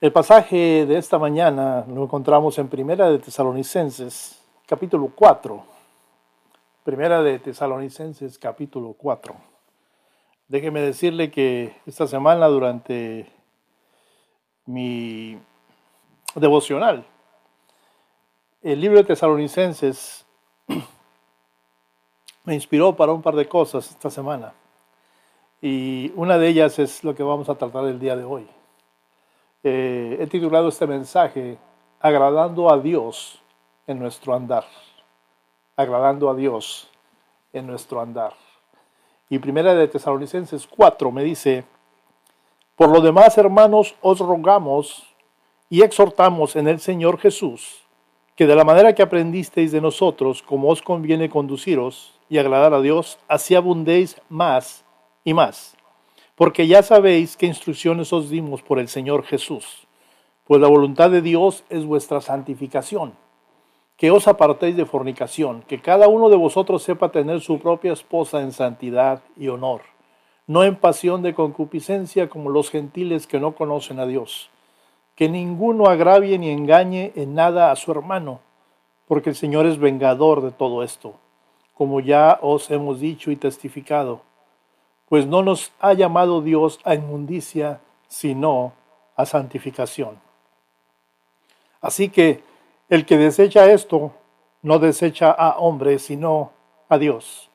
El pasaje de esta mañana lo encontramos en Primera de Tesalonicenses, capítulo 4. Primera de Tesalonicenses, capítulo 4. Déjeme decirle que esta semana durante mi devocional, el libro de Tesalonicenses me inspiró para un par de cosas esta semana. Y una de ellas es lo que vamos a tratar el día de hoy. Eh, he titulado este mensaje Agradando a Dios en nuestro andar. Agradando a Dios en nuestro andar. Y primera de Tesalonicenses 4 me dice, por lo demás, hermanos, os rogamos y exhortamos en el Señor Jesús, que de la manera que aprendisteis de nosotros, como os conviene conduciros y agradar a Dios, así abundéis más y más porque ya sabéis qué instrucciones os dimos por el Señor Jesús. Pues la voluntad de Dios es vuestra santificación, que os apartéis de fornicación, que cada uno de vosotros sepa tener su propia esposa en santidad y honor, no en pasión de concupiscencia como los gentiles que no conocen a Dios, que ninguno agravie ni engañe en nada a su hermano, porque el Señor es vengador de todo esto, como ya os hemos dicho y testificado pues no nos ha llamado Dios a inmundicia, sino a santificación. Así que el que desecha esto, no desecha a hombres, sino a Dios,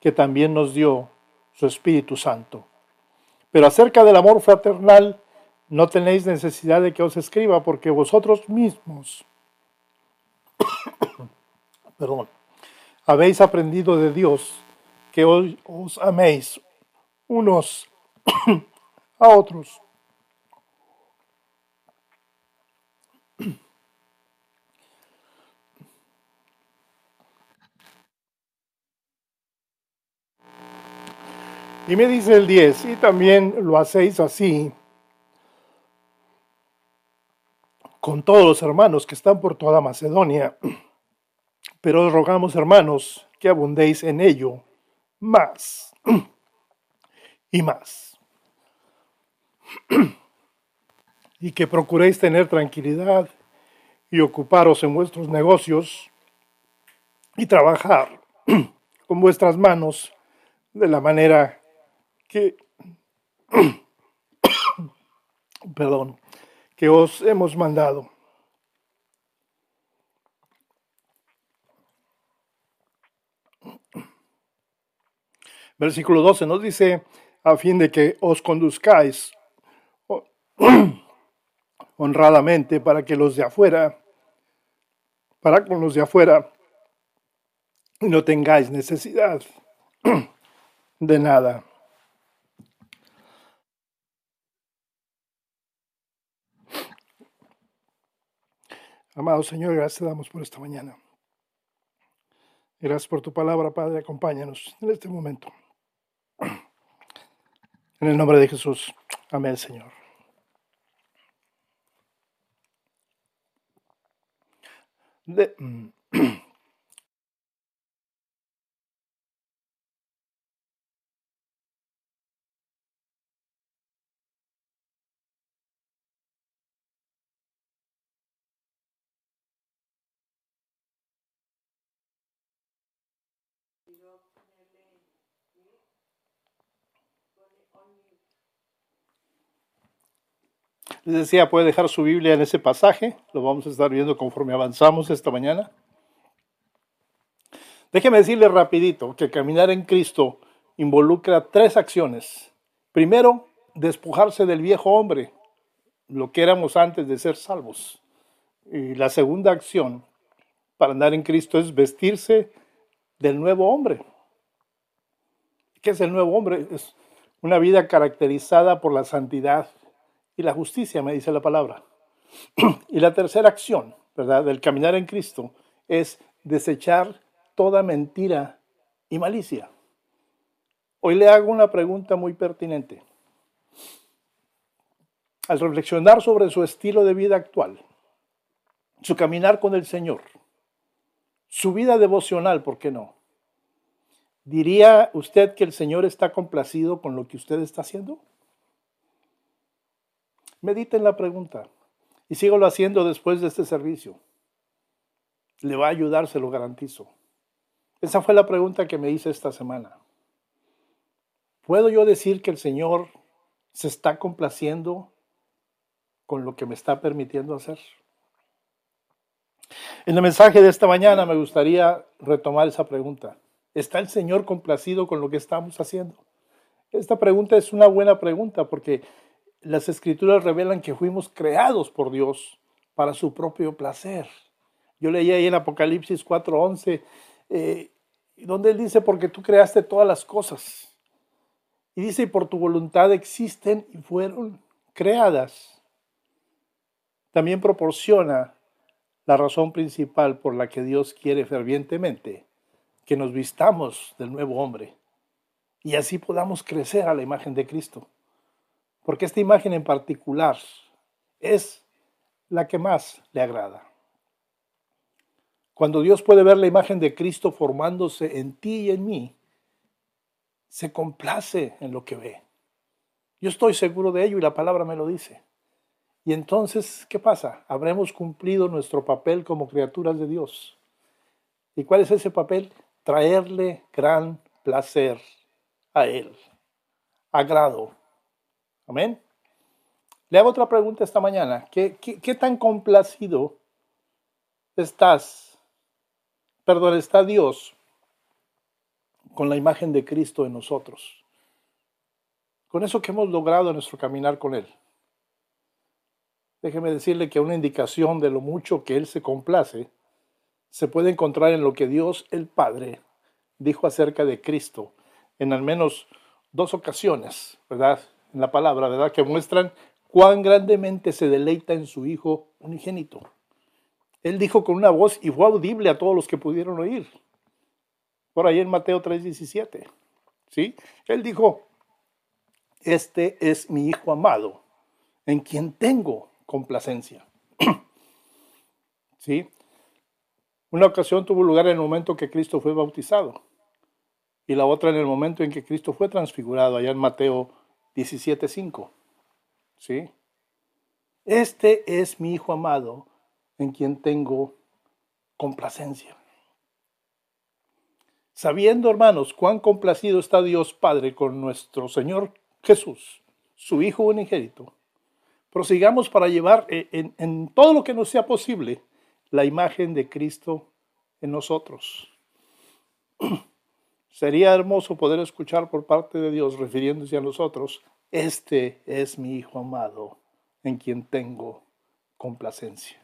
que también nos dio su Espíritu Santo. Pero acerca del amor fraternal, no tenéis necesidad de que os escriba, porque vosotros mismos, perdón, habéis aprendido de Dios que hoy os améis unos a otros. Y me dice el 10, y también lo hacéis así con todos los hermanos que están por toda Macedonia. Pero os rogamos, hermanos, que abundéis en ello más y más. y que procuréis tener tranquilidad y ocuparos en vuestros negocios y trabajar con vuestras manos de la manera que, perdón, que os hemos mandado. Versículo 12 nos dice, a fin de que os conduzcáis honradamente para que los de afuera, para con los de afuera, no tengáis necesidad de nada. Amado Señor, gracias damos por esta mañana. Gracias por tu palabra, Padre. Acompáñanos en este momento. En el nombre de Jesús. Amén, Señor. De, Les decía, puede dejar su Biblia en ese pasaje, lo vamos a estar viendo conforme avanzamos esta mañana. Déjeme decirle rapidito que caminar en Cristo involucra tres acciones. Primero, despojarse del viejo hombre, lo que éramos antes de ser salvos. Y la segunda acción para andar en Cristo es vestirse del nuevo hombre. ¿Qué es el nuevo hombre? Es una vida caracterizada por la santidad, y la justicia, me dice la palabra. Y la tercera acción, ¿verdad?, del caminar en Cristo es desechar toda mentira y malicia. Hoy le hago una pregunta muy pertinente. Al reflexionar sobre su estilo de vida actual, su caminar con el Señor, su vida devocional, ¿por qué no? ¿Diría usted que el Señor está complacido con lo que usted está haciendo? Mediten la pregunta. Y sígalo haciendo después de este servicio. Le va a ayudar, se lo garantizo. Esa fue la pregunta que me hice esta semana. ¿Puedo yo decir que el Señor se está complaciendo con lo que me está permitiendo hacer? En el mensaje de esta mañana me gustaría retomar esa pregunta. ¿Está el Señor complacido con lo que estamos haciendo? Esta pregunta es una buena pregunta porque las escrituras revelan que fuimos creados por Dios para su propio placer. Yo leí ahí en Apocalipsis 4:11, eh, donde él dice, porque tú creaste todas las cosas. Y dice, y por tu voluntad existen y fueron creadas. También proporciona la razón principal por la que Dios quiere fervientemente que nos vistamos del nuevo hombre y así podamos crecer a la imagen de Cristo. Porque esta imagen en particular es la que más le agrada. Cuando Dios puede ver la imagen de Cristo formándose en ti y en mí, se complace en lo que ve. Yo estoy seguro de ello y la palabra me lo dice. Y entonces, ¿qué pasa? Habremos cumplido nuestro papel como criaturas de Dios. ¿Y cuál es ese papel? Traerle gran placer a Él. Agrado. Amén. Le hago otra pregunta esta mañana. ¿Qué, tan complacido estás Perdón, está Dios con la imagen de Cristo en nosotros. Con eso que hemos logrado en nuestro caminar con Él. Déjeme decirle que una indicación de lo mucho que Él se complace se puede encontrar en lo que Dios el Padre dijo acerca de Cristo en al menos dos ocasiones, ¿verdad? En la palabra, ¿verdad? Que muestran cuán grandemente se deleita en su Hijo unigénito. Él dijo con una voz y fue audible a todos los que pudieron oír. Por ahí en Mateo 3:17. ¿Sí? Él dijo, este es mi Hijo amado, en quien tengo complacencia. ¿Sí? Una ocasión tuvo lugar en el momento que Cristo fue bautizado y la otra en el momento en que Cristo fue transfigurado, allá en Mateo 17:5. ¿Sí? Este es mi Hijo amado, en quien tengo complacencia. Sabiendo, hermanos, cuán complacido está Dios Padre con nuestro Señor Jesús, su Hijo unigénito, prosigamos para llevar en, en todo lo que nos sea posible la imagen de Cristo en nosotros. Sería hermoso poder escuchar por parte de Dios refiriéndose a nosotros, este es mi Hijo amado, en quien tengo complacencia.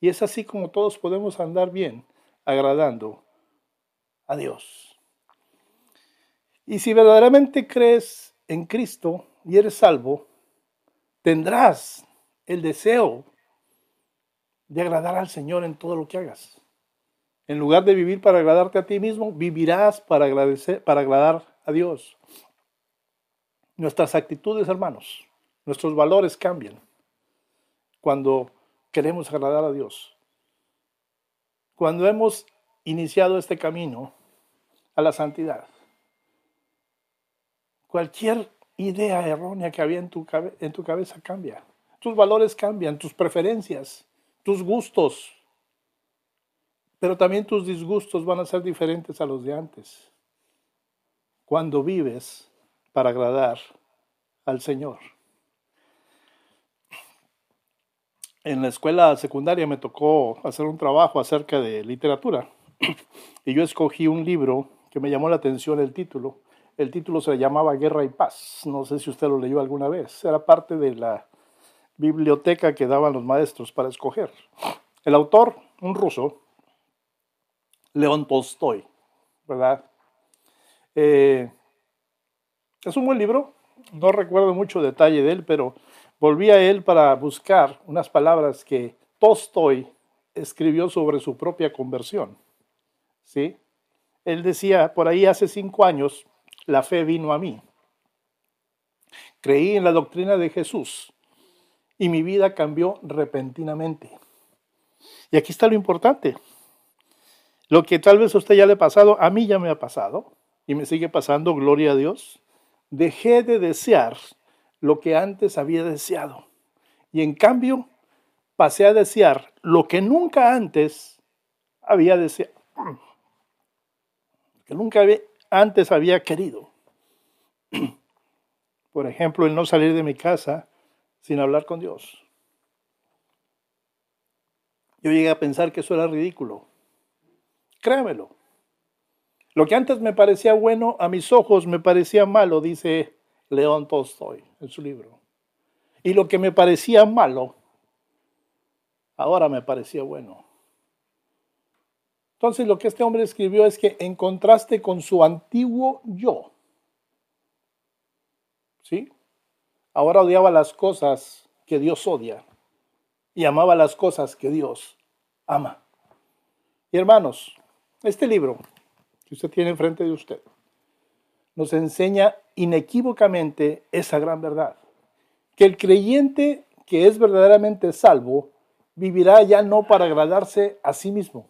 Y es así como todos podemos andar bien, agradando a Dios. Y si verdaderamente crees en Cristo y eres salvo, tendrás el deseo de agradar al Señor en todo lo que hagas. En lugar de vivir para agradarte a ti mismo, vivirás para, agradecer, para agradar a Dios. Nuestras actitudes, hermanos, nuestros valores cambian cuando queremos agradar a Dios. Cuando hemos iniciado este camino a la santidad, cualquier idea errónea que había en tu, en tu cabeza cambia. Tus valores cambian, tus preferencias, tus gustos, pero también tus disgustos van a ser diferentes a los de antes. Cuando vives para agradar al Señor. en la escuela secundaria me tocó hacer un trabajo acerca de literatura y yo escogí un libro que me llamó la atención el título. El título se llamaba Guerra y Paz. No sé si usted lo leyó alguna vez. Era parte de la biblioteca que daban los maestros para escoger. El autor, un ruso, León Tolstoy, ¿verdad? Eh, es un buen libro. No recuerdo mucho detalle de él, pero Volví a él para buscar unas palabras que Tolstoy escribió sobre su propia conversión. ¿Sí? Él decía, por ahí hace cinco años, la fe vino a mí. Creí en la doctrina de Jesús y mi vida cambió repentinamente. Y aquí está lo importante. Lo que tal vez a usted ya le ha pasado, a mí ya me ha pasado y me sigue pasando, gloria a Dios. Dejé de desear lo que antes había deseado. Y en cambio, pasé a desear lo que nunca antes había deseado, que nunca antes había querido. Por ejemplo, el no salir de mi casa sin hablar con Dios. Yo llegué a pensar que eso era ridículo. Créamelo. Lo que antes me parecía bueno, a mis ojos me parecía malo, dice León Tolstoy en su libro. Y lo que me parecía malo, ahora me parecía bueno. Entonces lo que este hombre escribió es que en contraste con su antiguo yo, ¿sí? Ahora odiaba las cosas que Dios odia y amaba las cosas que Dios ama. Y hermanos, este libro que usted tiene enfrente de usted nos enseña inequívocamente esa gran verdad, que el creyente que es verdaderamente salvo vivirá ya no para agradarse a sí mismo,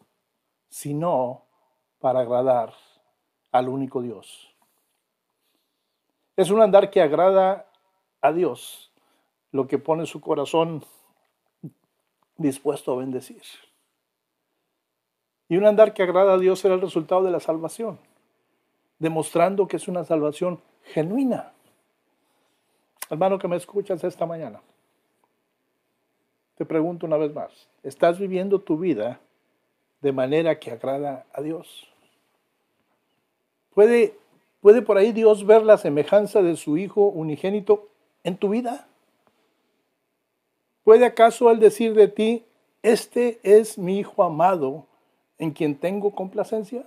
sino para agradar al único Dios. Es un andar que agrada a Dios, lo que pone su corazón dispuesto a bendecir. Y un andar que agrada a Dios será el resultado de la salvación, demostrando que es una salvación genuina. Hermano que me escuchas esta mañana, te pregunto una vez más, ¿estás viviendo tu vida de manera que agrada a Dios? ¿Puede, ¿Puede por ahí Dios ver la semejanza de su Hijo unigénito en tu vida? ¿Puede acaso Él decir de ti, este es mi Hijo amado en quien tengo complacencia?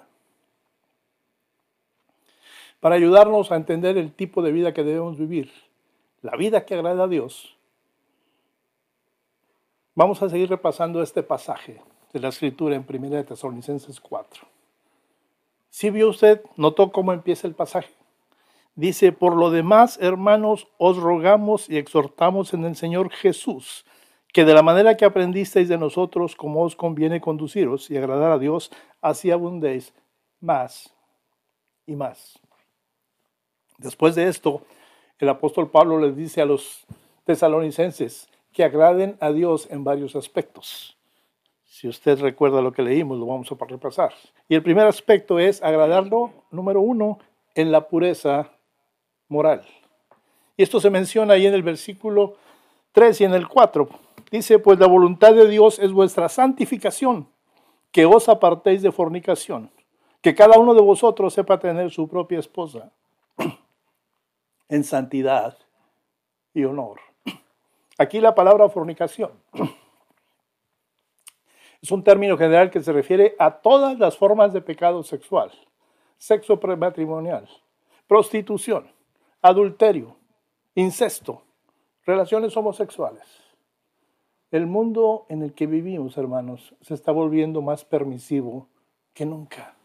Para ayudarnos a entender el tipo de vida que debemos vivir, la vida que agrada a Dios, vamos a seguir repasando este pasaje de la escritura en 1 Tesalonicenses 4. Si vio usted, notó cómo empieza el pasaje. Dice, por lo demás, hermanos, os rogamos y exhortamos en el Señor Jesús, que de la manera que aprendisteis de nosotros, como os conviene conduciros y agradar a Dios, así abundéis más y más. Después de esto, el apóstol Pablo les dice a los tesalonicenses que agraden a Dios en varios aspectos. Si usted recuerda lo que leímos, lo vamos a repasar. Y el primer aspecto es agradarlo, número uno, en la pureza moral. Y esto se menciona ahí en el versículo 3 y en el 4. Dice, pues la voluntad de Dios es vuestra santificación, que os apartéis de fornicación, que cada uno de vosotros sepa tener su propia esposa en santidad y honor. Aquí la palabra fornicación es un término general que se refiere a todas las formas de pecado sexual, sexo prematrimonial, prostitución, adulterio, incesto, relaciones homosexuales. El mundo en el que vivimos, hermanos, se está volviendo más permisivo que nunca.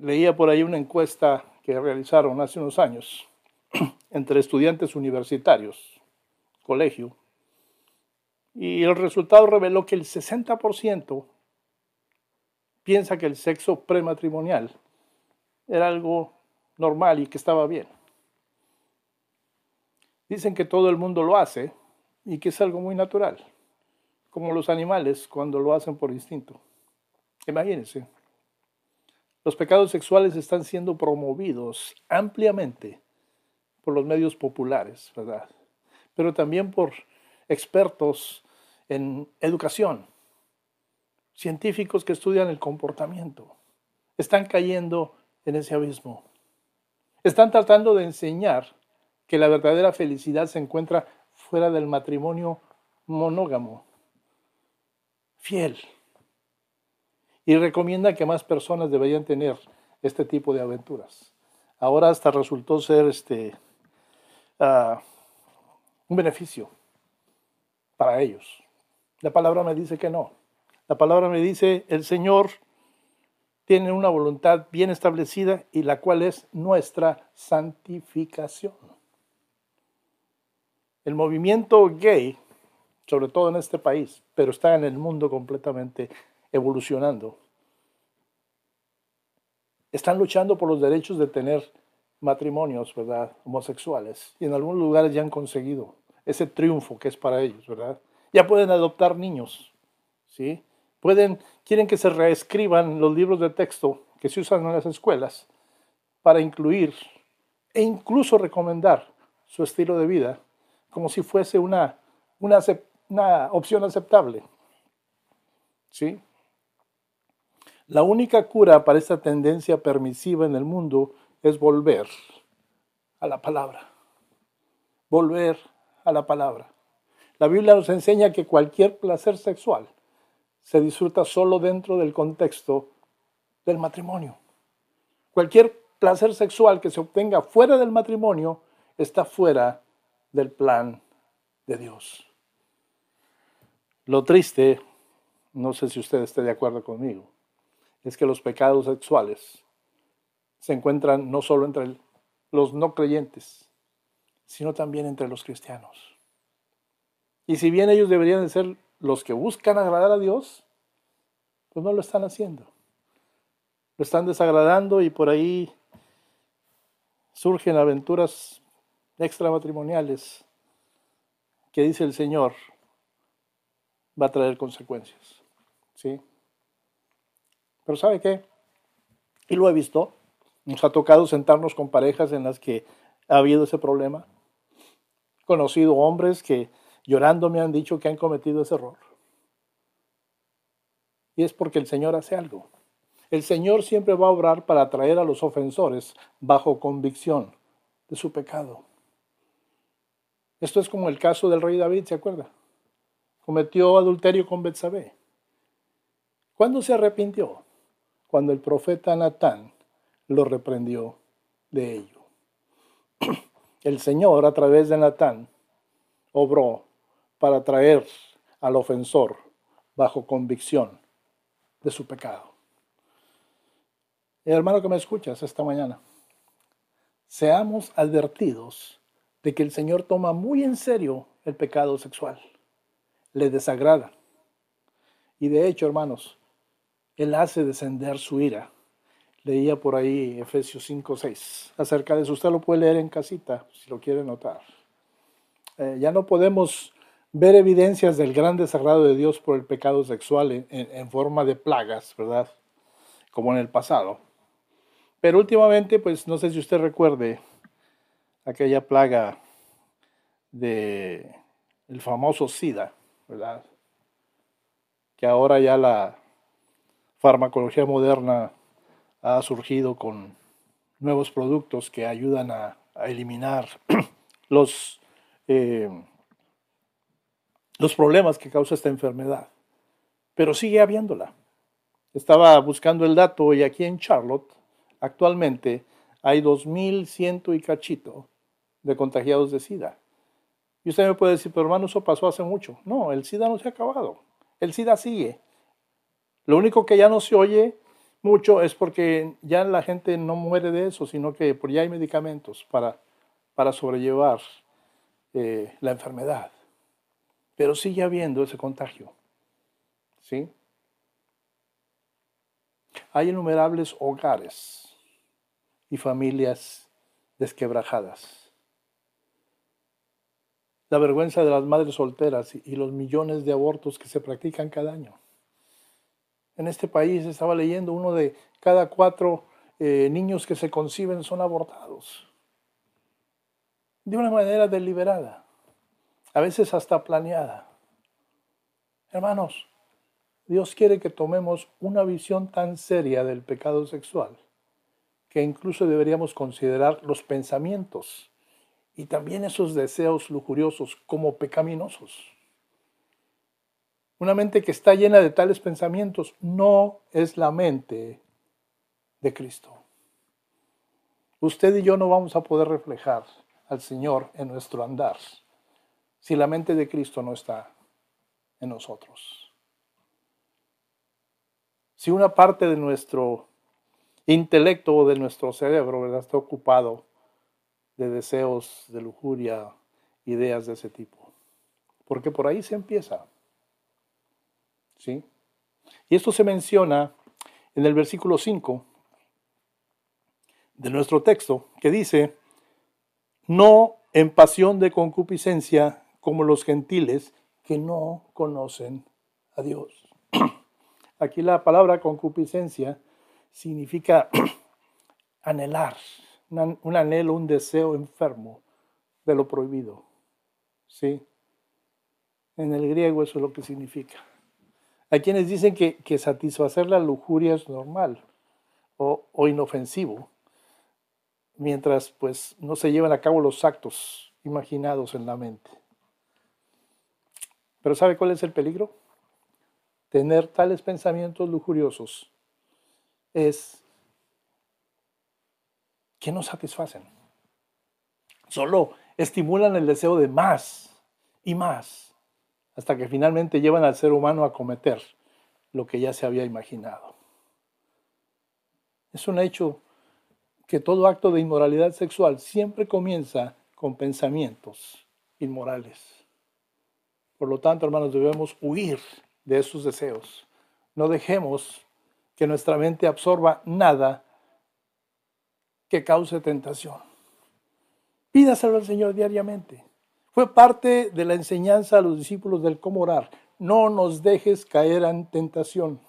Leía por ahí una encuesta que realizaron hace unos años entre estudiantes universitarios, colegio, y el resultado reveló que el 60% piensa que el sexo prematrimonial era algo normal y que estaba bien. Dicen que todo el mundo lo hace y que es algo muy natural, como los animales cuando lo hacen por instinto. Imagínense, los pecados sexuales están siendo promovidos ampliamente por los medios populares, ¿verdad? Pero también por expertos en educación, científicos que estudian el comportamiento. Están cayendo en ese abismo. Están tratando de enseñar que la verdadera felicidad se encuentra fuera del matrimonio monógamo, fiel. Y recomienda que más personas deberían tener este tipo de aventuras. Ahora hasta resultó ser este, ah, un beneficio para ellos. La palabra me dice que no. La palabra me dice, el Señor tiene una voluntad bien establecida y la cual es nuestra santificación. El movimiento gay, sobre todo en este país, pero está en el mundo completamente evolucionando, están luchando por los derechos de tener matrimonios, ¿verdad? Homosexuales. Y en algunos lugares ya han conseguido ese triunfo que es para ellos, ¿verdad? Ya pueden adoptar niños, ¿sí? Pueden, quieren que se reescriban los libros de texto que se usan en las escuelas para incluir e incluso recomendar su estilo de vida como si fuese una, una, una opción aceptable. ¿Sí? La única cura para esta tendencia permisiva en el mundo es volver a la palabra. Volver a la palabra. La Biblia nos enseña que cualquier placer sexual se disfruta solo dentro del contexto del matrimonio. Cualquier placer sexual que se obtenga fuera del matrimonio está fuera del plan de Dios. Lo triste, no sé si usted esté de acuerdo conmigo, es que los pecados sexuales se encuentran no solo entre los no creyentes, sino también entre los cristianos. Y si bien ellos deberían de ser los que buscan agradar a Dios, pues no lo están haciendo. Lo están desagradando y por ahí surgen aventuras extramatrimoniales que dice el Señor va a traer consecuencias. ¿Sí? Pero ¿sabe qué? Y lo he visto. Nos ha tocado sentarnos con parejas en las que ha habido ese problema. He conocido hombres que llorando me han dicho que han cometido ese error. Y es porque el Señor hace algo. El Señor siempre va a obrar para traer a los ofensores bajo convicción de su pecado. Esto es como el caso del rey David, ¿se acuerda? Cometió adulterio con Betsabé. ¿Cuándo se arrepintió? Cuando el profeta Natán lo reprendió de ello. El Señor, a través de Natán, obró para traer al ofensor bajo convicción de su pecado. hermano que me escuchas esta mañana, seamos advertidos de que el Señor toma muy en serio el pecado sexual. Le desagrada. Y de hecho, hermanos, Él hace descender su ira. Leía por ahí Efesios 5, 6. Acerca de eso, usted lo puede leer en casita, si lo quiere notar. Eh, ya no podemos ver evidencias del gran desagrado de Dios por el pecado sexual en, en forma de plagas, ¿verdad? Como en el pasado. Pero últimamente, pues no sé si usted recuerde, aquella plaga de el famoso SIDA, ¿verdad? Que ahora ya la farmacología moderna ha surgido con nuevos productos que ayudan a, eliminar los, eh, los problemas que causa esta enfermedad. Pero sigue habiéndola. Estaba buscando el dato y aquí en Charlotte actualmente hay 2.100 y cachito de contagiados de SIDA. Y usted me puede decir, pero hermano, eso pasó hace mucho. No, el SIDA no se ha acabado. El SIDA sigue. Lo único que ya no se oye mucho es porque ya la gente no muere de eso, sino que por ya hay medicamentos para, para sobrellevar eh, la enfermedad. Pero sigue habiendo ese contagio. ¿Sí? Hay innumerables hogares y familias desquebrajadas la vergüenza de las madres solteras y los millones de abortos que se practican cada año. En este país estaba leyendo uno de cada cuatro eh, niños que se conciben son abortados. De una manera deliberada, a veces hasta planeada. Hermanos, Dios quiere que tomemos una visión tan seria del pecado sexual que incluso deberíamos considerar los pensamientos y también esos deseos lujuriosos como pecaminosos. Una mente que está llena de tales pensamientos no es la mente de Cristo. Usted y yo no vamos a poder reflejar al Señor en nuestro andar si la mente de Cristo no está en nosotros. Si una parte de nuestro intelecto o de nuestro cerebro está ocupado de deseos de lujuria, ideas de ese tipo. Porque por ahí se empieza. ¿Sí? Y esto se menciona en el versículo 5 de nuestro texto, que dice, no en pasión de concupiscencia como los gentiles que no conocen a Dios. Aquí la palabra concupiscencia significa anhelar, un anhelo, un deseo enfermo de lo prohibido. ¿Sí? En el griego eso es lo que significa. Hay quienes dicen que, satisfacer la lujuria es normal o, o, inofensivo, mientras pues no se llevan a cabo los actos imaginados en la mente. Pero ¿sabe cuál es el peligro? Tener tales pensamientos lujuriosos es que no satisfacen. Solo estimulan el deseo de más y más, hasta que finalmente llevan al ser humano a cometer lo que ya se había imaginado. Es un hecho que todo acto de inmoralidad sexual siempre comienza con pensamientos inmorales. Por lo tanto, hermanos, debemos huir de esos deseos. No dejemos que nuestra mente absorba nada que cause tentación. Pídaselo al Señor diariamente. Fue parte de la enseñanza a los discípulos del cómo orar. No nos dejes caer en tentación.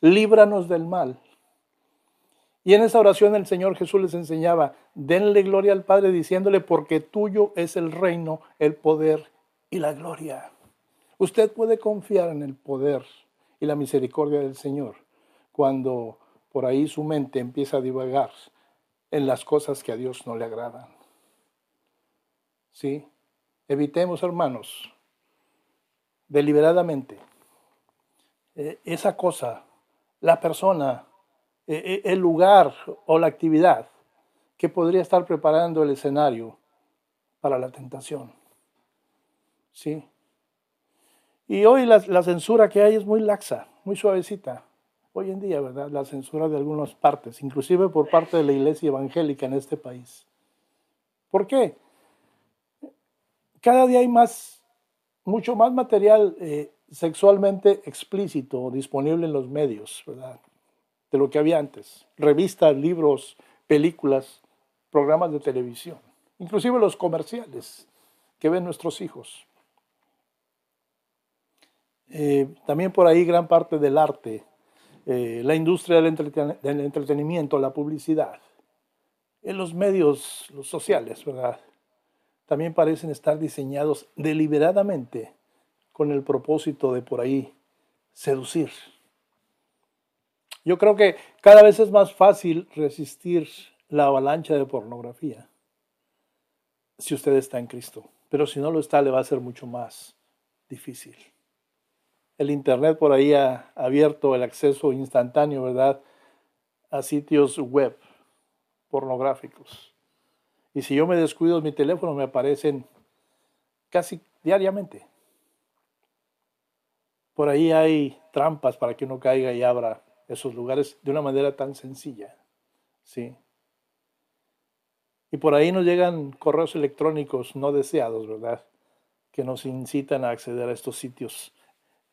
Líbranos del mal. Y en esa oración el Señor Jesús les enseñaba, denle gloria al Padre diciéndole, porque tuyo es el reino, el poder y la gloria. Usted puede confiar en el poder y la misericordia del Señor cuando por ahí su mente empieza a divagar en las cosas que a Dios no le agradan. ¿Sí? Evitemos, hermanos, deliberadamente eh, esa cosa, la persona, eh, eh, el lugar o la actividad que podría estar preparando el escenario para la tentación. ¿Sí? Y hoy la, la censura que hay es muy laxa, muy suavecita hoy en día, ¿verdad? La censura de algunas partes, inclusive por parte de la iglesia evangélica en este país. ¿Por qué? Cada día hay más, mucho más material eh, sexualmente explícito disponible en los medios, ¿verdad? De lo que había antes. Revistas, libros, películas, programas de televisión, inclusive los comerciales que ven nuestros hijos. Eh, también por ahí gran parte del arte eh, la industria del, entretenimiento, la publicidad, en los medios los sociales, ¿verdad? También parecen estar diseñados deliberadamente con el propósito de por ahí seducir. Yo creo que cada vez es más fácil resistir la avalancha de pornografía si usted está en Cristo, pero si no lo está le va a ser mucho más difícil el Internet por ahí ha abierto el acceso instantáneo, ¿verdad?, a sitios web pornográficos. Y si yo me descuido mi teléfono, me aparecen casi diariamente. Por ahí hay trampas para que uno caiga y abra esos lugares de una manera tan sencilla. ¿sí? Y por ahí nos llegan correos electrónicos no deseados, ¿verdad? Que nos incitan a acceder a estos sitios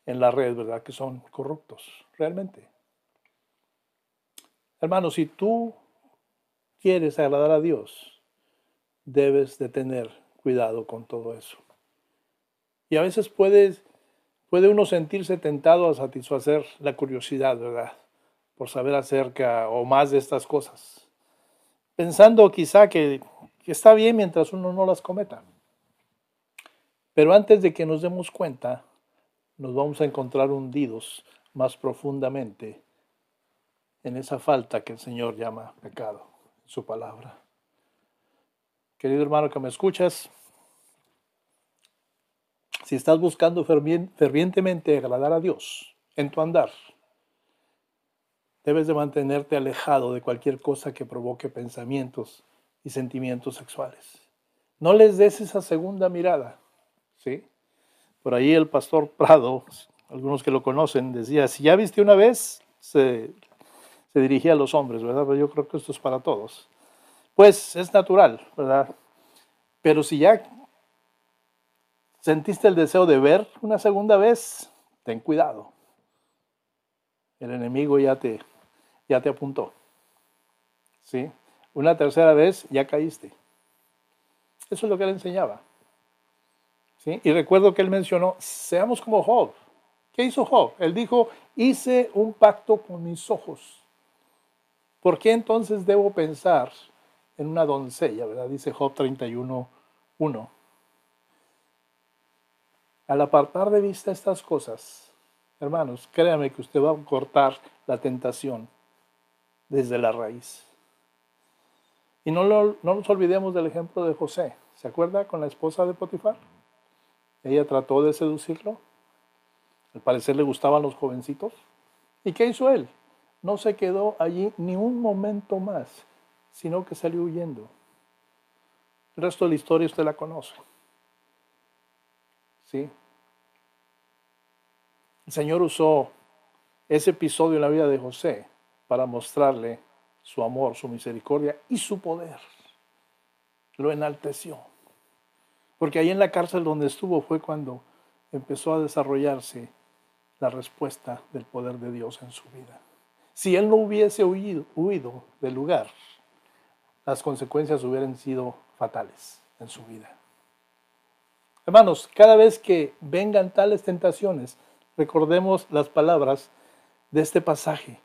en la red, ¿verdad? Que son corruptos, realmente. Hermano, si tú quieres agradar a Dios, debes de tener cuidado con todo eso. Y a veces puede, puede uno sentirse tentado a satisfacer la curiosidad, ¿verdad? Por saber acerca o más de estas cosas. Pensando quizá que, que está bien mientras uno no las cometa. Pero antes de que nos demos cuenta, nos vamos a encontrar hundidos más profundamente en esa falta que el Señor llama pecado, en su palabra. Querido hermano que me escuchas, si estás buscando fervientemente agradar a Dios en tu andar, debes de mantenerte alejado de cualquier cosa que provoque pensamientos y sentimientos sexuales. No les des esa segunda mirada, ¿sí? Por ahí el pastor Prado, algunos que lo conocen, decía, si ya viste una vez, se, dirigía a los hombres, ¿verdad? Pero yo creo que esto es para todos. Pues es natural, ¿verdad? Pero si ya sentiste el deseo de ver una segunda vez, ten cuidado. El enemigo ya te, ya te apuntó. ¿Sí? Una tercera vez ya caíste. Eso es lo que él enseñaba. Y recuerdo que él mencionó, seamos como Job. ¿Qué hizo Job? Él dijo, hice un pacto con mis ojos. ¿Por qué entonces debo pensar en una doncella? ¿verdad? Dice Job 31, 1. Al apartar de vista estas cosas, hermanos, créame que usted va a cortar la tentación desde la raíz. Y no, no nos olvidemos del ejemplo de José. ¿Se acuerda con la esposa de Potifar? Ella trató de seducirlo. Al parecer le gustaban los jovencitos. ¿Y qué hizo él? No se quedó allí ni un momento más, sino que salió huyendo. El resto de la historia usted la conoce. ¿Sí? El Señor usó ese episodio en la vida de José para mostrarle su amor, su misericordia y su poder. Lo enalteció. Porque ahí en la cárcel donde estuvo fue cuando empezó a desarrollarse la respuesta del poder de Dios en su vida. Si él no hubiese huido, del lugar, las consecuencias hubieran sido fatales en su vida. Hermanos, cada vez que vengan tales tentaciones, recordemos las palabras de este pasaje.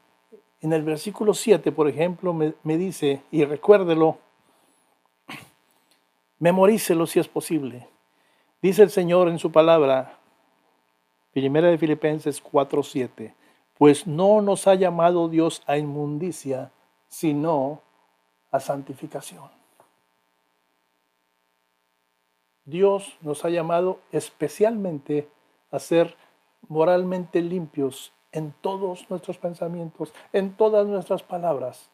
En el versículo 7, por ejemplo, me, dice, y recuérdelo, memorícelo si es posible. Dice el Señor en su palabra, Primera de Filipenses 4:7, pues no nos ha llamado Dios a inmundicia, sino a santificación. Dios nos ha llamado especialmente a ser moralmente limpios en todos nuestros pensamientos, en todas nuestras palabras,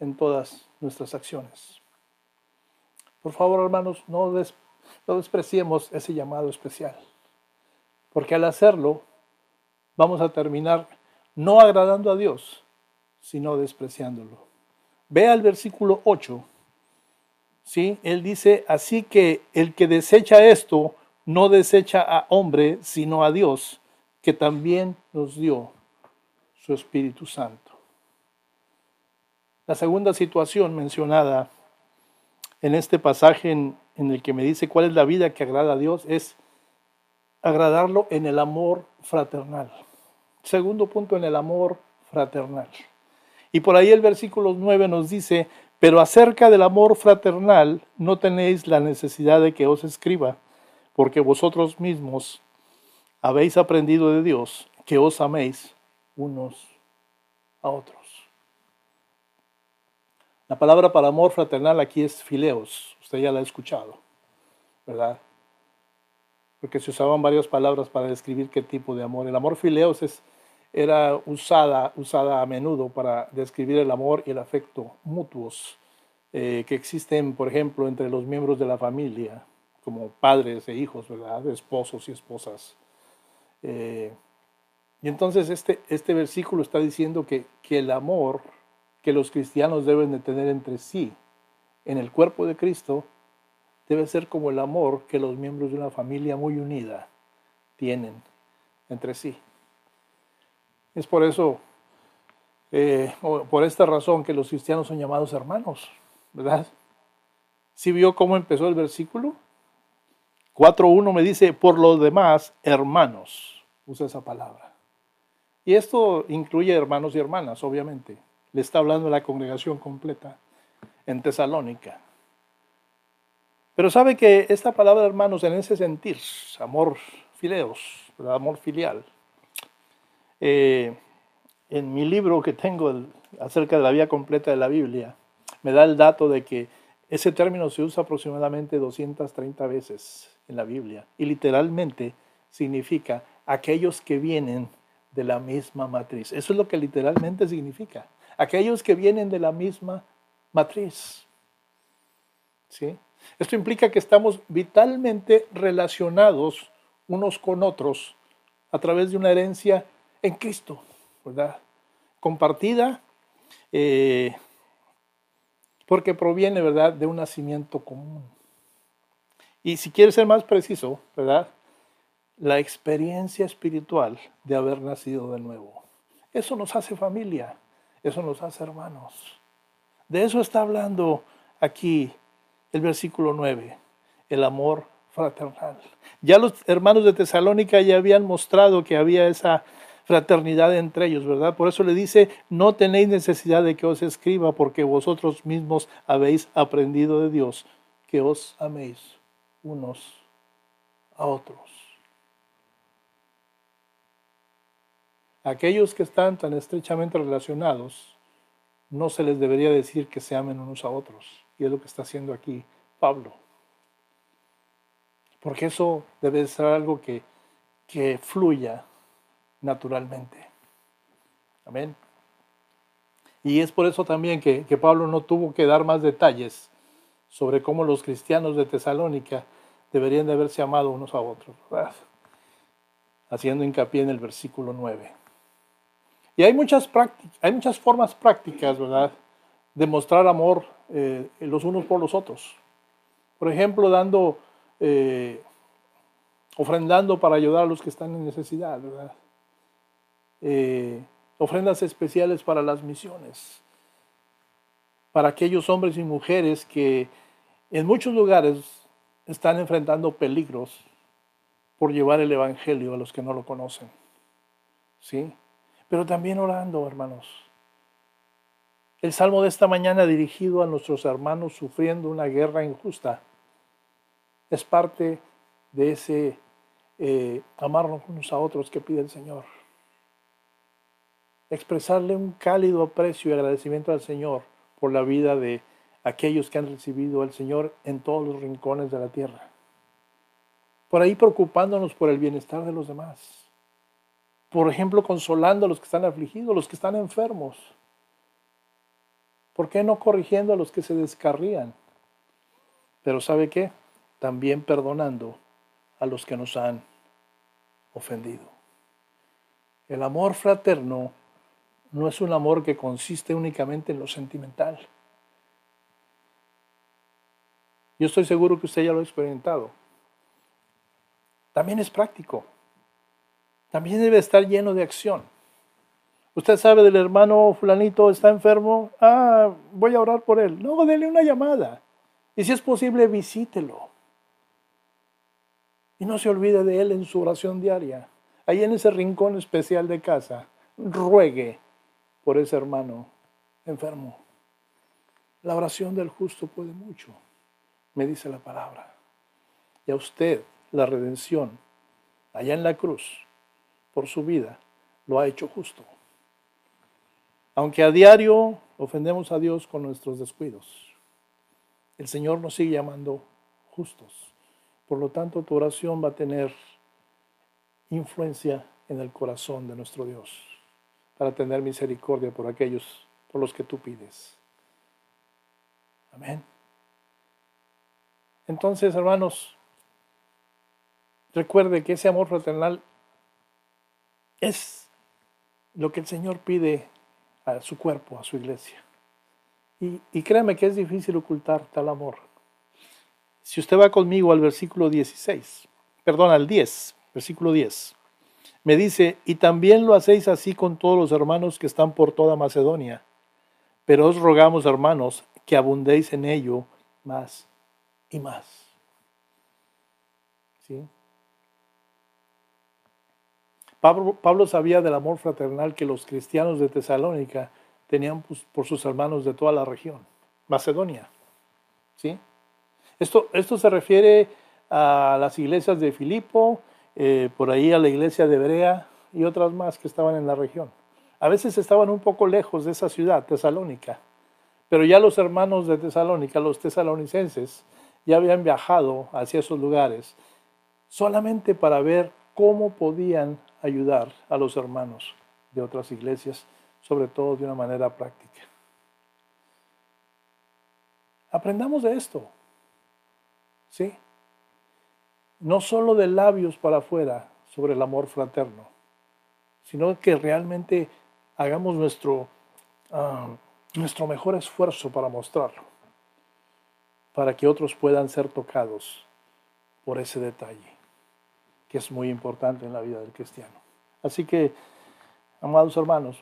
en todas nuestras acciones. Por favor, hermanos, no, despreciemos ese llamado especial. Porque al hacerlo, vamos a terminar no agradando a Dios, sino despreciándolo. Vea el versículo 8. ¿sí? Él dice, así que el que desecha esto, no desecha a hombre, sino a Dios, que también nos dio su Espíritu Santo. La segunda situación mencionada en este pasaje en, el que me dice cuál es la vida que agrada a Dios es agradarlo en el amor fraternal. Segundo punto, en el amor fraternal. Y por ahí el versículo 9 nos dice, pero acerca del amor fraternal no tenéis la necesidad de que os escriba, porque vosotros mismos habéis aprendido de Dios que os améis unos a otros. La palabra para amor fraternal aquí es fileos, usted ya la ha escuchado, ¿verdad? porque se usaban varias palabras para describir qué tipo de amor. El amor fileos es, era usada, usada a menudo para describir el amor y el afecto mutuos eh, que existen, por ejemplo, entre los miembros de la familia, como padres e hijos, ¿verdad? Esposos y esposas. Eh, y entonces este, este versículo está diciendo que, que el amor que los cristianos deben de tener entre sí en el cuerpo de Cristo debe ser como el amor que los miembros de una familia muy unida tienen entre sí. Es por eso, eh, por esta razón, que los cristianos son llamados hermanos, ¿verdad? ¿Sí vio cómo empezó el versículo? 4.1 me dice, por los demás, hermanos, usa esa palabra. Y esto incluye hermanos y hermanas, obviamente. Le está hablando a la congregación completa en Tesalónica. Pero sabe que esta palabra, hermanos, en ese sentir, amor fileos, amor filial, eh, en mi libro que tengo acerca de la vida completa de la Biblia, me da el dato de que ese término se usa aproximadamente 230 veces en la Biblia y literalmente significa aquellos que vienen de la misma matriz. Eso es lo que literalmente significa. Aquellos que vienen de la misma matriz. ¿Sí? Esto implica que estamos vitalmente relacionados unos con otros a través de una herencia en Cristo, ¿verdad? Compartida, eh, porque proviene, ¿verdad?, de un nacimiento común. Y si quieres ser más preciso, ¿verdad? La experiencia espiritual de haber nacido de nuevo. Eso nos hace familia, eso nos hace hermanos. De eso está hablando aquí el versículo 9, el amor fraternal. Ya los hermanos de Tesalónica ya habían mostrado que había esa fraternidad entre ellos, ¿verdad? Por eso le dice, no tenéis necesidad de que os escriba, porque vosotros mismos habéis aprendido de Dios que os améis unos a otros. Aquellos que están tan estrechamente relacionados, no se les debería decir que se amen unos a otros. Y es lo que está haciendo aquí Pablo. Porque eso debe ser algo que, que fluya naturalmente. Amén. Y es por eso también que, Pablo no tuvo que dar más detalles sobre cómo los cristianos de Tesalónica deberían de haberse amado unos a otros, haciendo hincapié en el versículo 9. Y hay muchas, hay muchas formas prácticas, ¿verdad?, de mostrar amor eh, los unos por los otros. Por ejemplo, dando, eh, ofrendando para ayudar a los que están en necesidad, ¿verdad? Eh, ofrendas especiales para las misiones, para aquellos hombres y mujeres que en muchos lugares están enfrentando peligros por llevar el Evangelio a los que no lo conocen. ¿Sí? Pero también orando, hermanos. El salmo de esta mañana dirigido a nuestros hermanos sufriendo una guerra injusta es parte de ese eh, amarnos unos a otros que pide el Señor expresarle un cálido aprecio y agradecimiento al Señor por la vida de aquellos que han recibido al Señor en todos los rincones de la tierra. Por ahí preocupándonos por el bienestar de los demás. Por ejemplo, consolando a los que están afligidos, los que están enfermos. ¿Por qué no corrigiendo a los que se descarrían? Pero ¿sabe qué? También perdonando a los que nos han ofendido. El amor fraterno no es un amor que consiste únicamente en lo sentimental. Yo estoy seguro que usted ya lo ha experimentado. También es práctico. También debe estar lleno de acción. Usted sabe del hermano fulanito está enfermo. Ah, voy a orar por él. No, dele una llamada. Y si es posible, visítelo. Y no se olvide de él en su oración diaria. Ahí en ese rincón especial de casa, ruegue por ese hermano enfermo. La oración del justo puede mucho, me dice la palabra. Y a usted la redención, allá en la cruz, por su vida, lo ha hecho justo. Aunque a diario ofendemos a Dios con nuestros descuidos, el Señor nos sigue llamando justos. Por lo tanto, tu oración va a tener influencia en el corazón de nuestro Dios para tener misericordia por aquellos por los que tú pides. Amén. Entonces, hermanos, recuerde que ese amor fraternal es lo que el Señor pide a su cuerpo, a su iglesia. Y, y créame que es difícil ocultar tal amor. Si usted va conmigo al versículo 16, perdón, al 10, versículo 10 me dice, y también lo hacéis así con todos los hermanos que están por toda Macedonia. Pero os rogamos, hermanos, que abundéis en ello más y más. ¿Sí? Pablo, sabía del amor fraternal que los cristianos de Tesalónica tenían pues, por sus hermanos de toda la región, Macedonia. ¿Sí? Esto, esto se refiere a las iglesias de Filipo, eh, por ahí a la iglesia de Berea y otras más que estaban en la región. A veces estaban un poco lejos de esa ciudad, Tesalónica, pero ya los hermanos de Tesalónica, los tesalonicenses, ya habían viajado hacia esos lugares solamente para ver cómo podían ayudar a los hermanos de otras iglesias, sobre todo de una manera práctica. Aprendamos de esto. ¿Sí? no solo de labios para afuera sobre el amor fraterno, sino que realmente hagamos nuestro, ah, nuestro mejor esfuerzo para mostrarlo, para que otros puedan ser tocados por ese detalle, que es muy importante en la vida del cristiano. Así que, amados hermanos,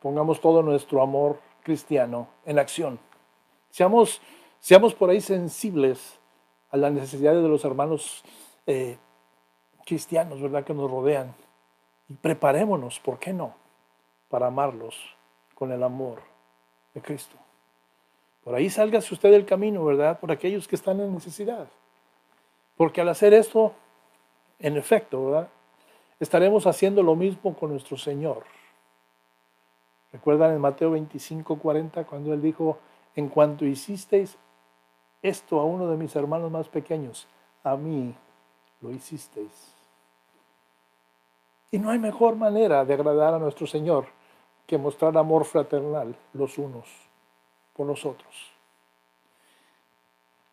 pongamos todo nuestro amor cristiano en acción. Seamos, seamos por ahí sensibles a las necesidades de los hermanos eh, cristianos, ¿verdad?, que nos rodean. Y preparémonos, ¿por qué no?, para amarlos con el amor de Cristo. Por ahí sálgase usted del camino, ¿verdad?, por aquellos que están en necesidad. Porque al hacer esto, en efecto, ¿verdad?, estaremos haciendo lo mismo con nuestro Señor. ¿Recuerdan en Mateo 25, 40, cuando Él dijo, en cuanto hicisteis esto a uno de mis hermanos más pequeños, a mí lo hicisteis. Y no hay mejor manera de agradar a nuestro Señor que mostrar amor fraternal los unos por los otros.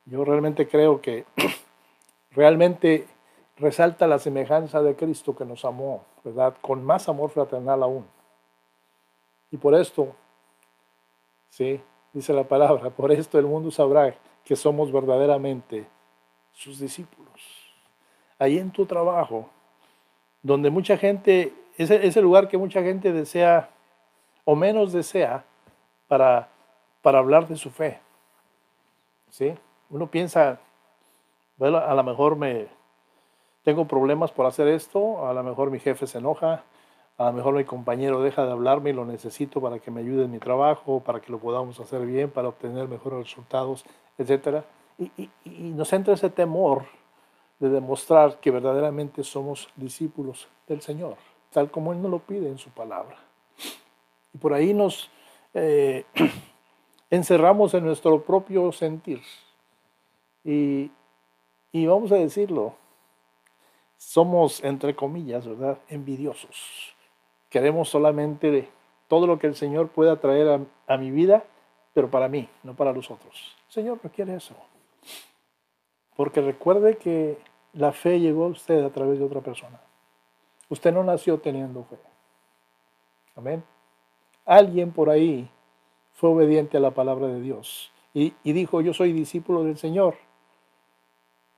Yo realmente creo que realmente resalta la semejanza de Cristo que nos amó, ¿verdad? Con más amor fraternal aún. Y por esto, sí, dice la palabra, por esto el mundo sabrá que somos verdaderamente sus discípulos. Ahí en tu trabajo, donde mucha gente, es el lugar que mucha gente desea o menos desea para, para hablar de su fe. ¿Sí? Uno piensa, bueno, a lo mejor me tengo problemas por hacer esto, a lo mejor mi jefe se enoja, a lo mejor mi compañero deja de hablarme y lo necesito para que me ayude en mi trabajo, para que lo podamos hacer bien, para obtener mejores resultados, etc. Y, y nos entra ese temor de demostrar que verdaderamente somos discípulos del Señor, tal como Él nos lo pide en su palabra. Y por ahí nos eh, encerramos en nuestro propio sentir. Y, y vamos a decirlo, somos, entre comillas, ¿verdad?, envidiosos. Queremos solamente todo lo que el Señor pueda traer a, mi vida, pero para mí, no para los otros. Señor no quiere eso. Porque recuerde que la fe llegó a usted a través de otra persona. Usted no nació teniendo fe. Amén. Alguien por ahí fue obediente a la palabra de Dios y, dijo, yo soy discípulo del Señor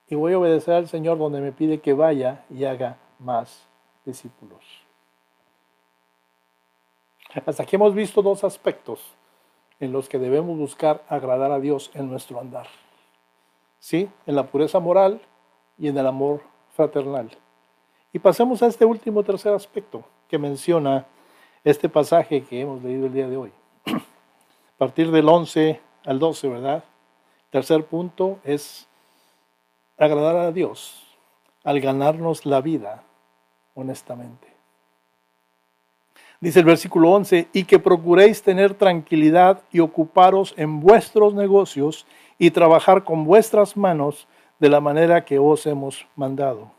y voy a obedecer al Señor donde me pide que vaya y haga más discípulos. Hasta aquí hemos visto dos aspectos en los que debemos buscar agradar a Dios en nuestro andar. ¿Sí? En la pureza moral y en el amor fraternal. Y pasemos a este último tercer aspecto que menciona este pasaje que hemos leído el día de hoy. A partir del 11 al 12, ¿verdad? Tercer punto es agradar a Dios al ganarnos la vida honestamente. Dice el versículo 11, y que procuréis tener tranquilidad y ocuparos en vuestros negocios y trabajar con vuestras manos de la manera que os hemos mandado,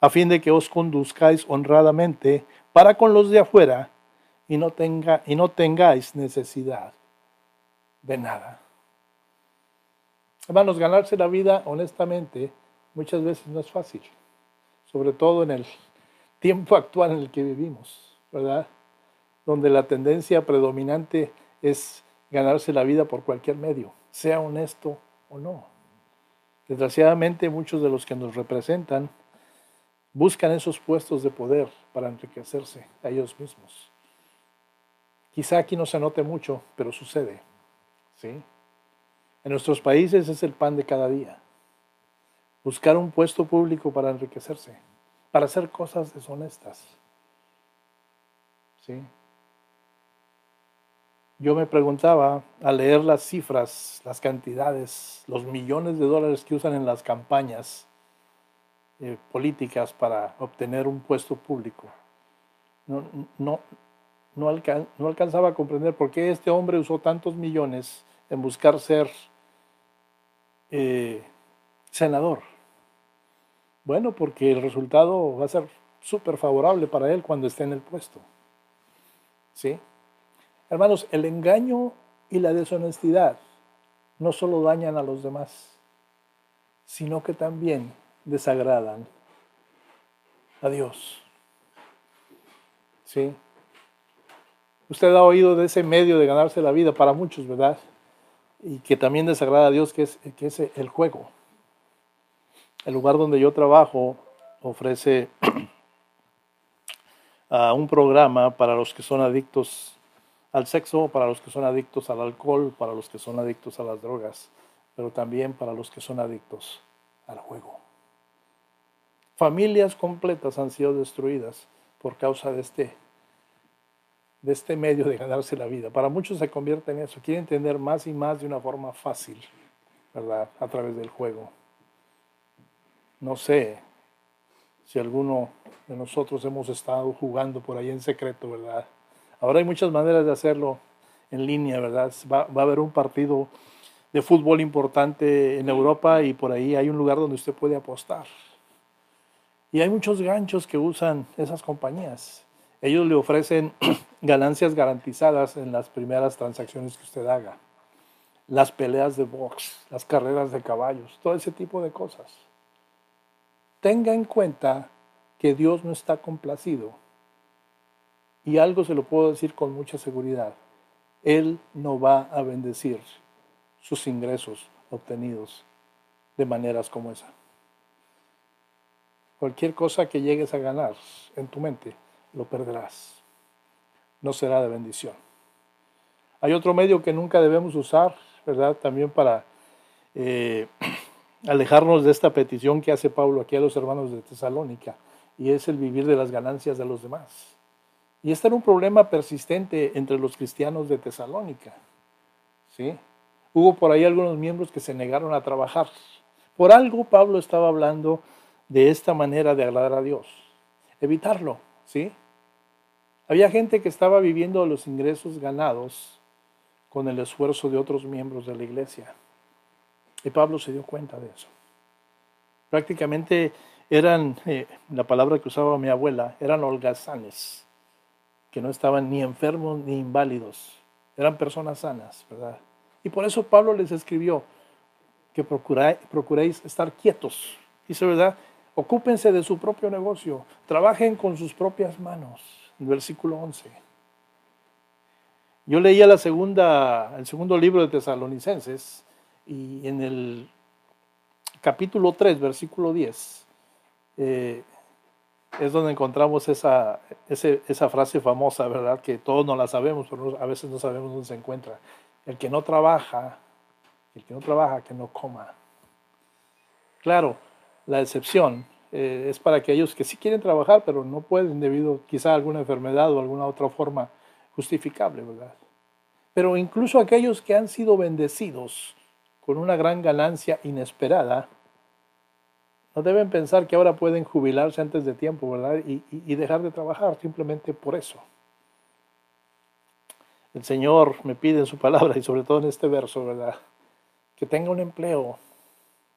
a fin de que os conduzcáis honradamente para con los de afuera y no, tenga, y no tengáis necesidad de nada. Hermanos, ganarse la vida honestamente muchas veces no es fácil, sobre todo en el tiempo actual en el que vivimos, ¿verdad? Donde la tendencia predominante es ganarse la vida por cualquier medio, sea honesto o no. Desgraciadamente muchos de los que nos representan buscan esos puestos de poder para enriquecerse a ellos mismos. Quizá aquí no se note mucho, pero sucede. ¿sí? En nuestros países es el pan de cada día. Buscar un puesto público para enriquecerse, para hacer cosas deshonestas. ¿sí? Yo me preguntaba al leer las cifras, las cantidades, los millones de dólares que usan en las campañas eh, políticas para obtener un puesto público. No, no, no, alcanzaba a comprender por qué este hombre usó tantos millones en buscar ser eh, senador. Bueno, porque el resultado va a ser súper favorable para él cuando esté en el puesto. ¿Sí? Hermanos, el engaño y la deshonestidad no solo dañan a los demás, sino que también desagradan a Dios. ¿Sí? Usted ha oído de ese medio de ganarse la vida para muchos, ¿verdad? Y que también desagrada a Dios, que es, que es el juego. El lugar donde yo trabajo ofrece un programa para los que son adictos al sexo, para los que son adictos al alcohol, para los que son adictos a las drogas, pero también para los que son adictos al juego. Familias completas han sido destruidas por causa de este, de este medio de ganarse la vida. Para muchos se convierte en eso. Quieren tener más y más de una forma fácil, ¿verdad? A través del juego. No sé si alguno de nosotros hemos estado jugando por ahí en secreto, ¿verdad? Ahora hay muchas maneras de hacerlo en línea, ¿verdad? Va, va, a haber un partido de fútbol importante en Europa y por ahí hay un lugar donde usted puede apostar. Y hay muchos ganchos que usan esas compañías. Ellos le ofrecen ganancias garantizadas en las primeras transacciones que usted haga. Las peleas de box, las carreras de caballos, todo ese tipo de cosas. Tenga en cuenta que Dios no está complacido. Y algo se lo puedo decir con mucha seguridad. Él no va a bendecir sus ingresos obtenidos de maneras como esa. Cualquier cosa que llegues a ganar en tu mente, lo perderás. No será de bendición. Hay otro medio que nunca debemos usar, ¿verdad? También para eh, alejarnos de esta petición que hace Pablo aquí a los hermanos de Tesalónica, y es el vivir de las ganancias de los demás. Y este era un problema persistente entre los cristianos de Tesalónica. ¿sí? Hubo por ahí algunos miembros que se negaron a trabajar. Por algo Pablo estaba hablando de esta manera de agradar a Dios. Evitarlo, ¿sí? Había gente que estaba viviendo los ingresos ganados con el esfuerzo de otros miembros de la iglesia. Y Pablo se dio cuenta de eso. Prácticamente eran, eh, la palabra que usaba mi abuela, eran holgazanes, que no estaban ni enfermos ni inválidos, eran personas sanas, ¿verdad? Y por eso Pablo les escribió que procuréis estar quietos. Dice, ¿verdad? Ocúpense de su propio negocio, trabajen con sus propias manos. Versículo 11. Yo leía el segundo libro de Tesalonicenses y en el capítulo 3, versículo 10, eh, es donde encontramos esa, esa frase famosa, ¿verdad? Que todos no la sabemos, pero a veces no sabemos dónde se encuentra. El que no trabaja, el que no trabaja, que no coma. Claro, la excepción eh, es para aquellos que sí quieren trabajar, pero no pueden debido quizá a alguna enfermedad o alguna otra forma justificable, ¿verdad? Pero incluso aquellos que han sido bendecidos con una gran ganancia inesperada, no deben pensar que ahora pueden jubilarse antes de tiempo, ¿verdad? y dejar de trabajar simplemente por eso. El Señor me pide en su palabra y sobre todo en este verso, ¿verdad? Que tenga un empleo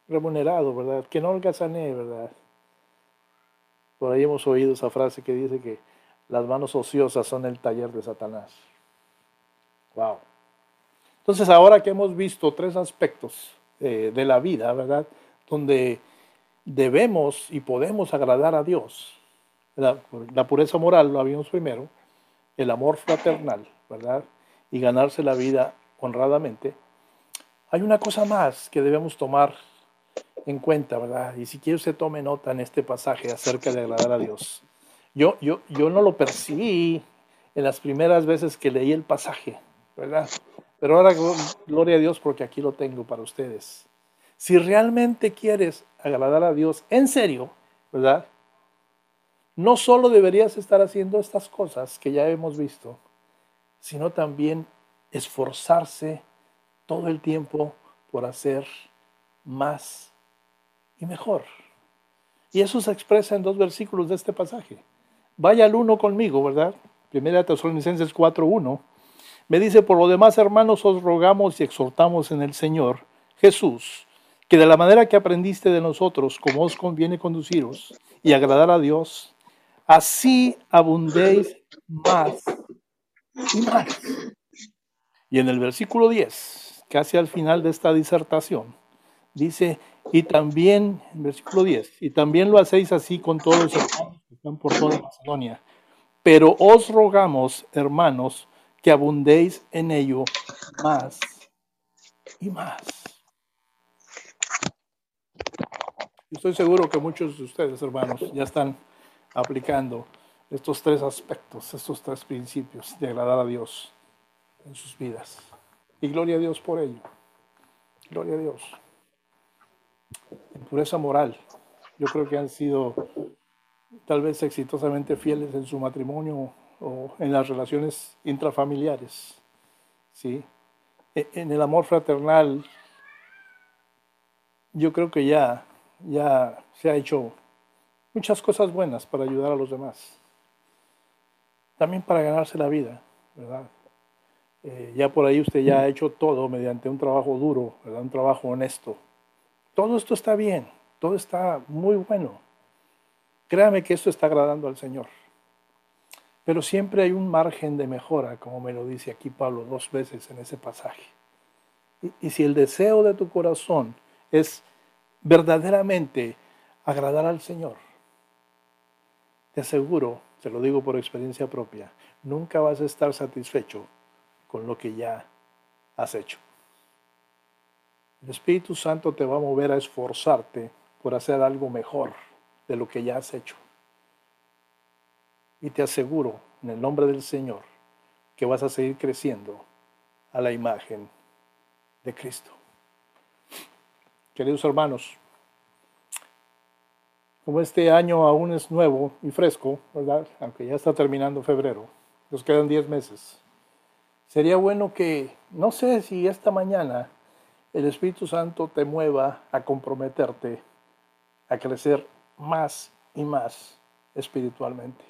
remunerado, ¿verdad? Que no holgazanee, ¿verdad? Por ahí hemos oído esa frase que dice que las manos ociosas son el taller de Satanás. Wow. Entonces, ahora que hemos visto tres aspectos eh, de la vida, ¿verdad? Donde debemos y podemos agradar a Dios. La, la pureza moral lo habíamos primero, el amor fraternal, ¿verdad? Y ganarse la vida honradamente. Hay una cosa más que debemos tomar en cuenta, ¿verdad? Y si quiere usted tome nota en este pasaje acerca de agradar a Dios. Yo, yo, yo no lo percibí en las primeras veces que leí el pasaje, ¿verdad? Pero ahora gloria a Dios porque aquí lo tengo para ustedes. Si realmente quieres agradar a Dios en serio, ¿verdad? No solo deberías estar haciendo estas cosas que ya hemos visto, sino también esforzarse todo el tiempo por hacer más y mejor. Y eso se expresa en dos versículos de este pasaje. Vaya al uno conmigo, ¿verdad? Primera Tesalonicenses 4.1. Me dice, por lo demás, hermanos, os rogamos y exhortamos en el Señor Jesús, que de la manera que aprendiste de nosotros, como os conviene conduciros y agradar a Dios, así abundéis más y más. Y en el versículo 10, casi al final de esta disertación, dice, y también, en versículo 10, y también lo hacéis así con todos los hermanos que están por toda Macedonia. Pero os rogamos, hermanos, que abundéis en ello más y más. Estoy seguro que muchos de ustedes, hermanos, ya están aplicando estos tres aspectos, estos tres principios de agradar a Dios en sus vidas. Y gloria a Dios por ello. Gloria a Dios. En pureza moral. Yo creo que han sido tal vez exitosamente fieles en su matrimonio o en las relaciones intrafamiliares. ¿sí? E, en el amor fraternal, yo creo que ya, ya se ha hecho muchas cosas buenas para ayudar a los demás. También para ganarse la vida, ¿verdad? Eh, ya por ahí usted ya ha hecho todo mediante un trabajo duro, un trabajo honesto. Todo esto está bien, todo está muy bueno. Créame que esto está agradando al Señor. Pero siempre hay un margen de mejora, como me lo dice aquí Pablo dos veces en ese pasaje. Y, si el deseo de tu corazón es verdaderamente agradar al Señor, te aseguro, te lo digo por experiencia propia, nunca vas a estar satisfecho con lo que ya has hecho. El Espíritu Santo te va a mover a esforzarte por hacer algo mejor de lo que ya has hecho. Y te aseguro, en el nombre del Señor, que vas a seguir creciendo a la imagen de Cristo. Queridos hermanos, como este año aún es nuevo y fresco, ¿verdad? Aunque ya está terminando febrero, nos quedan 10 meses. Sería bueno que, no sé si esta mañana el Espíritu Santo te mueva a comprometerte a crecer más y más espiritualmente.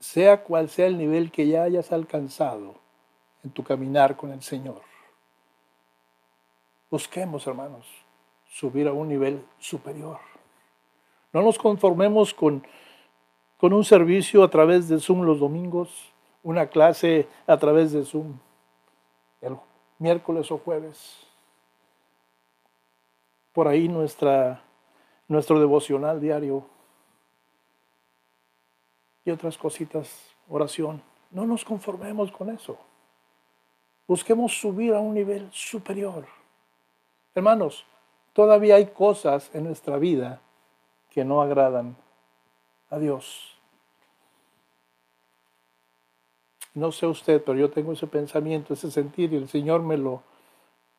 Sea cual sea el nivel que ya hayas alcanzado en tu caminar con el Señor. Busquemos, hermanos, subir a un nivel superior. No nos conformemos con, con un servicio a través de Zoom los domingos, una clase a través de Zoom el miércoles o jueves. Por ahí nuestra, nuestro devocional diario y otras cositas, oración. No nos conformemos con eso. Busquemos subir a un nivel superior. Hermanos, todavía hay cosas en nuestra vida que no agradan a Dios. No sé usted, pero yo tengo ese pensamiento, ese sentir, y el Señor me lo,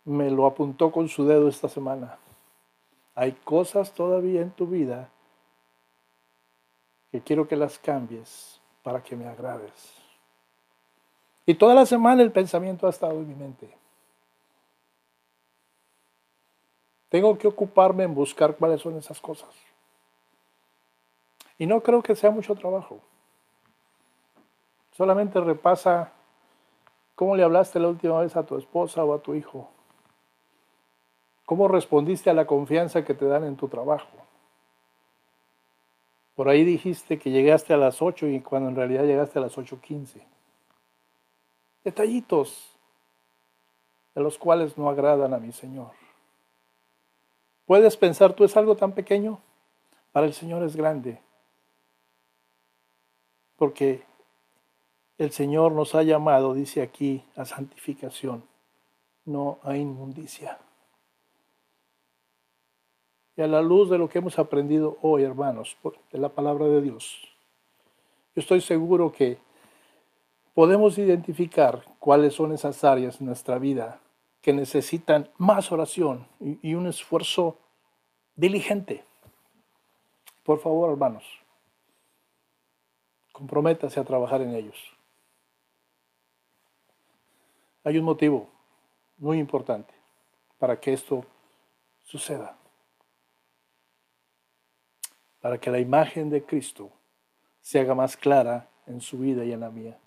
me lo apuntó con su dedo esta semana. Hay cosas todavía en tu vida que quiero que las cambies para que me agrades. Y toda la semana el pensamiento ha estado en mi mente. Tengo que ocuparme en buscar cuáles son esas cosas. Y no creo que sea mucho trabajo. Solamente repasa cómo le hablaste la última vez a tu esposa o a tu hijo. ¿Cómo respondiste a la confianza que te dan en tu trabajo? Por ahí dijiste que llegaste a las 8 y cuando en realidad llegaste a las 8.15. Detallitos de los cuales no agradan a mi Señor. Puedes pensar, tú es algo tan pequeño, para el Señor es grande. Porque el Señor nos ha llamado, dice aquí, a santificación, no a inmundicia. Y a la luz de lo que hemos aprendido hoy, hermanos, de la palabra de Dios, yo estoy seguro que podemos identificar cuáles son esas áreas en nuestra vida que necesitan más oración y, un esfuerzo diligente. Por favor, hermanos, comprométase a trabajar en ellos hay un motivo muy importante para que esto suceda. Para que la imagen de Cristo se haga más clara en su vida y en la mía.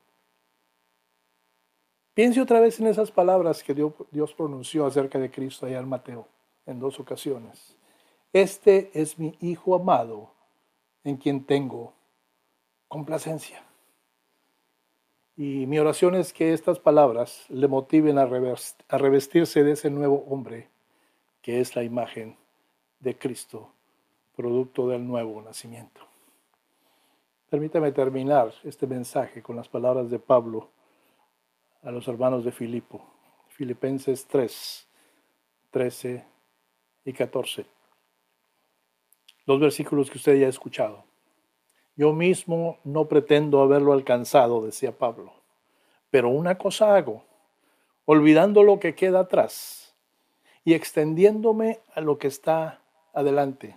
Piense otra vez en esas palabras que Dios pronunció acerca de Cristo allá en Mateo en dos ocasiones. Este es mi Hijo amado en quien tengo complacencia. Y mi oración es que estas palabras le motiven a, revestirse de ese nuevo hombre que es la imagen de Cristo, producto del nuevo nacimiento. Permítame terminar este mensaje con las palabras de Pablo a los hermanos de Filipo, Filipenses 3, 13 y 14. Los versículos que usted ya ha escuchado. Yo mismo no pretendo haberlo alcanzado, decía Pablo, pero una cosa hago, olvidando lo que queda atrás y extendiéndome a lo que está adelante.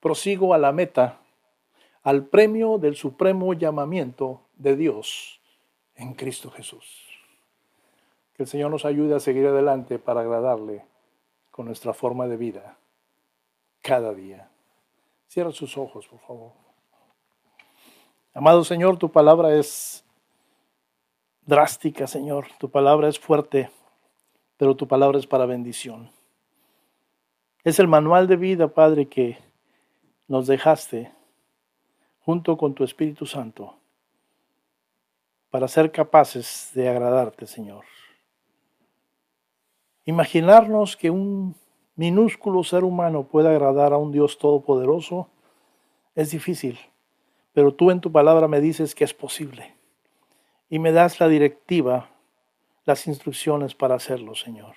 Prosigo a la meta, al premio del supremo llamamiento de Dios en Cristo Jesús. Que el Señor nos ayude a seguir adelante para agradarle con nuestra forma de vida cada día. Cierra sus ojos, por favor. Amado Señor, tu palabra es drástica, Señor. Tu palabra es fuerte, pero tu palabra es para bendición. Es el manual de vida, Padre, que nos dejaste junto con tu Espíritu Santo para ser capaces de agradarte, Señor. Imaginarnos que un minúsculo ser humano pueda agradar a un Dios todopoderoso es difícil, pero tú en tu palabra me dices que es posible y me das la directiva, las instrucciones para hacerlo, Señor.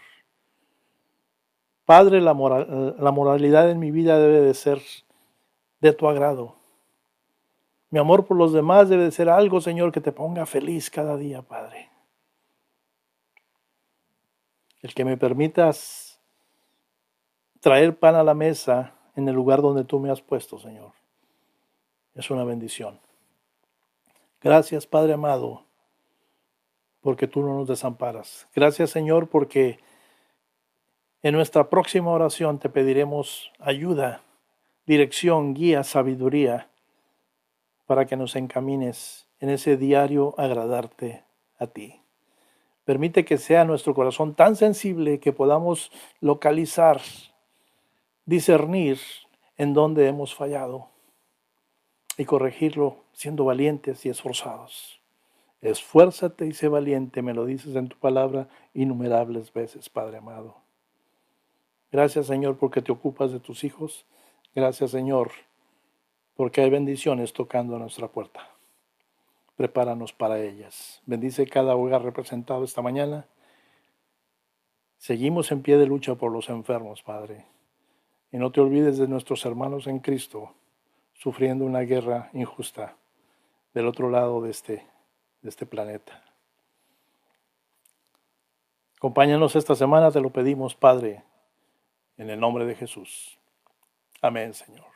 Padre, la, la moralidad en mi vida debe de ser de tu agrado. Mi amor por los demás debe de ser algo, Señor, que te ponga feliz cada día, Padre. El que me permitas traer pan a la mesa en el lugar donde tú me has puesto, Señor, es una bendición. Gracias, Padre amado, porque tú no nos desamparas. Gracias, Señor, porque en nuestra próxima oración te pediremos ayuda, dirección, guía, sabiduría para que nos encamines en ese diario agradarte a ti. Permite que sea nuestro corazón tan sensible que podamos localizar, discernir en dónde hemos fallado y corregirlo siendo valientes y esforzados. Esfuérzate y sé valiente, me lo dices en tu palabra innumerables veces, Padre amado. Gracias Señor porque te ocupas de tus hijos. Gracias Señor porque hay bendiciones tocando a nuestra puerta. Prepáranos para ellas. Bendice cada hogar representado esta mañana. Seguimos en pie de lucha por los enfermos, Padre. Y no te olvides de nuestros hermanos en Cristo sufriendo una guerra injusta del otro lado de este, de este planeta. Acompáñanos esta semana, te lo pedimos, Padre, en el nombre de Jesús. Amén, Señor.